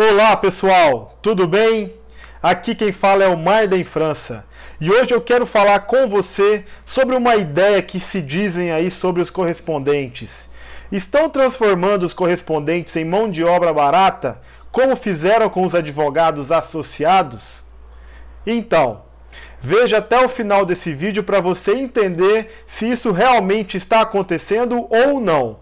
Olá pessoal, tudo bem? Aqui quem fala é o Marden França e hoje eu quero falar com você sobre uma ideia que se dizem aí sobre os correspondentes. Estão transformando os correspondentes em mão de obra barata, como fizeram com os advogados associados? Então, veja até o final desse vídeo para você entender se isso realmente está acontecendo ou não.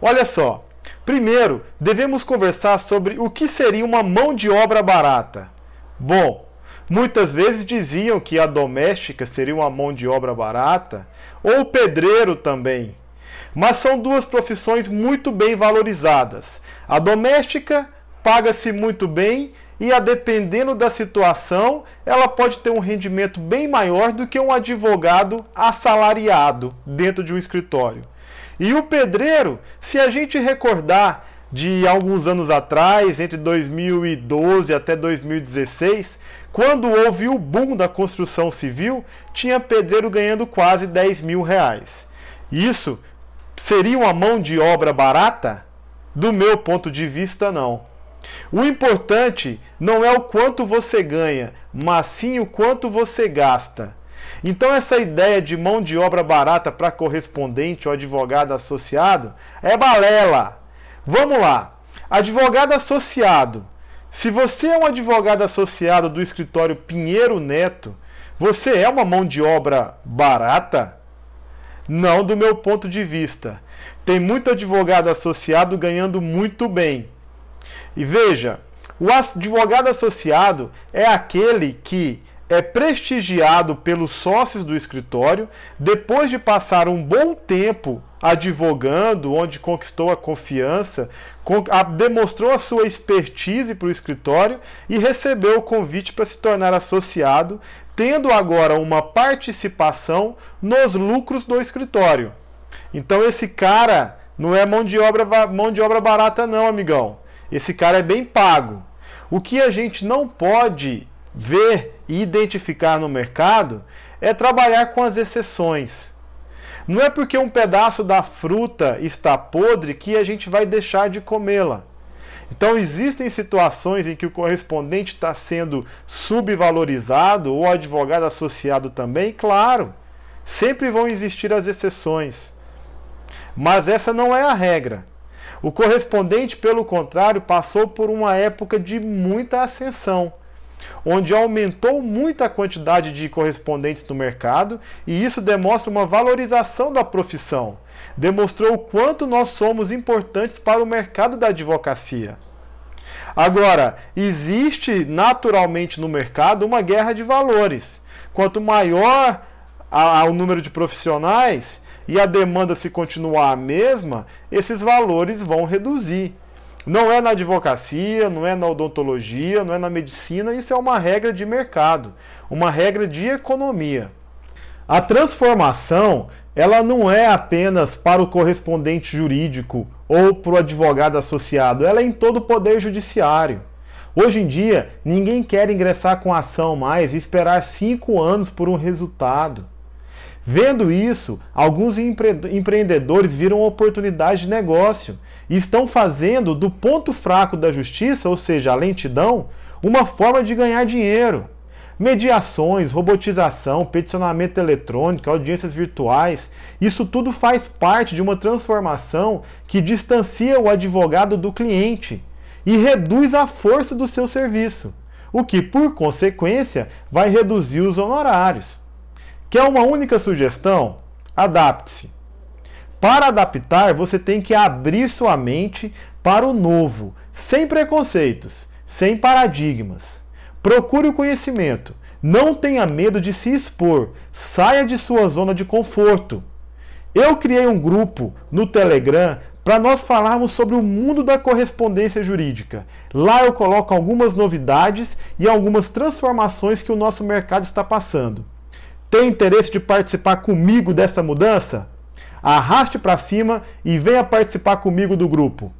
Olha só, Primeiro, devemos conversar sobre o que seria uma mão de obra barata. Bom, muitas vezes diziam que a doméstica seria uma mão de obra barata, ou o pedreiro também. Mas são duas profissões muito bem valorizadas. A doméstica paga-se muito bem e, a dependendo da situação, ela pode ter um rendimento bem maior do que um advogado assalariado dentro de um escritório. E o pedreiro, se a gente recordar de alguns anos atrás, entre 2012 até 2016, quando houve o boom da construção civil, tinha pedreiro ganhando quase 10 mil reais. Isso seria uma mão de obra barata? Do meu ponto de vista, não. O importante não é o quanto você ganha, mas sim o quanto você gasta. Então, essa ideia de mão de obra barata para correspondente ou advogado associado é balela. Vamos lá. Advogado associado. Se você é um advogado associado do escritório Pinheiro Neto, você é uma mão de obra barata? Não, do meu ponto de vista. Tem muito advogado associado ganhando muito bem. E veja, o advogado associado é aquele que é prestigiado pelos sócios do escritório depois de passar um bom tempo advogando, onde conquistou a confiança, demonstrou a sua expertise para o escritório e recebeu o convite para se tornar associado, tendo agora uma participação nos lucros do escritório. Então esse cara não é mão de obra, mão de obra barata não, amigão. Esse cara é bem pago. O que a gente não pode ver e identificar no mercado é trabalhar com as exceções. Não é porque um pedaço da fruta está podre que a gente vai deixar de comê-la. Então existem situações em que o correspondente está sendo subvalorizado ou advogado associado também, claro. Sempre vão existir as exceções. Mas essa não é a regra. O correspondente, pelo contrário, passou por uma época de muita ascensão onde aumentou muito a quantidade de correspondentes no mercado, e isso demonstra uma valorização da profissão. Demonstrou o quanto nós somos importantes para o mercado da advocacia. Agora, existe naturalmente no mercado uma guerra de valores. Quanto maior o número de profissionais e a demanda se continuar a mesma, esses valores vão reduzir. Não é na advocacia, não é na odontologia, não é na medicina, isso é uma regra de mercado, uma regra de economia. A transformação, ela não é apenas para o correspondente jurídico ou para o advogado associado, ela é em todo o poder judiciário. Hoje em dia, ninguém quer ingressar com ação mais e esperar cinco anos por um resultado. Vendo isso, alguns empre empreendedores viram oportunidade de negócio e estão fazendo do ponto fraco da justiça, ou seja, a lentidão, uma forma de ganhar dinheiro. Mediações, robotização, peticionamento eletrônico, audiências virtuais, isso tudo faz parte de uma transformação que distancia o advogado do cliente e reduz a força do seu serviço, o que, por consequência, vai reduzir os honorários. Quer uma única sugestão? Adapte-se. Para adaptar, você tem que abrir sua mente para o novo, sem preconceitos, sem paradigmas. Procure o conhecimento. Não tenha medo de se expor. Saia de sua zona de conforto. Eu criei um grupo no Telegram para nós falarmos sobre o mundo da correspondência jurídica. Lá eu coloco algumas novidades e algumas transformações que o nosso mercado está passando. Tem interesse de participar comigo dessa mudança? Arraste para cima e venha participar comigo do grupo.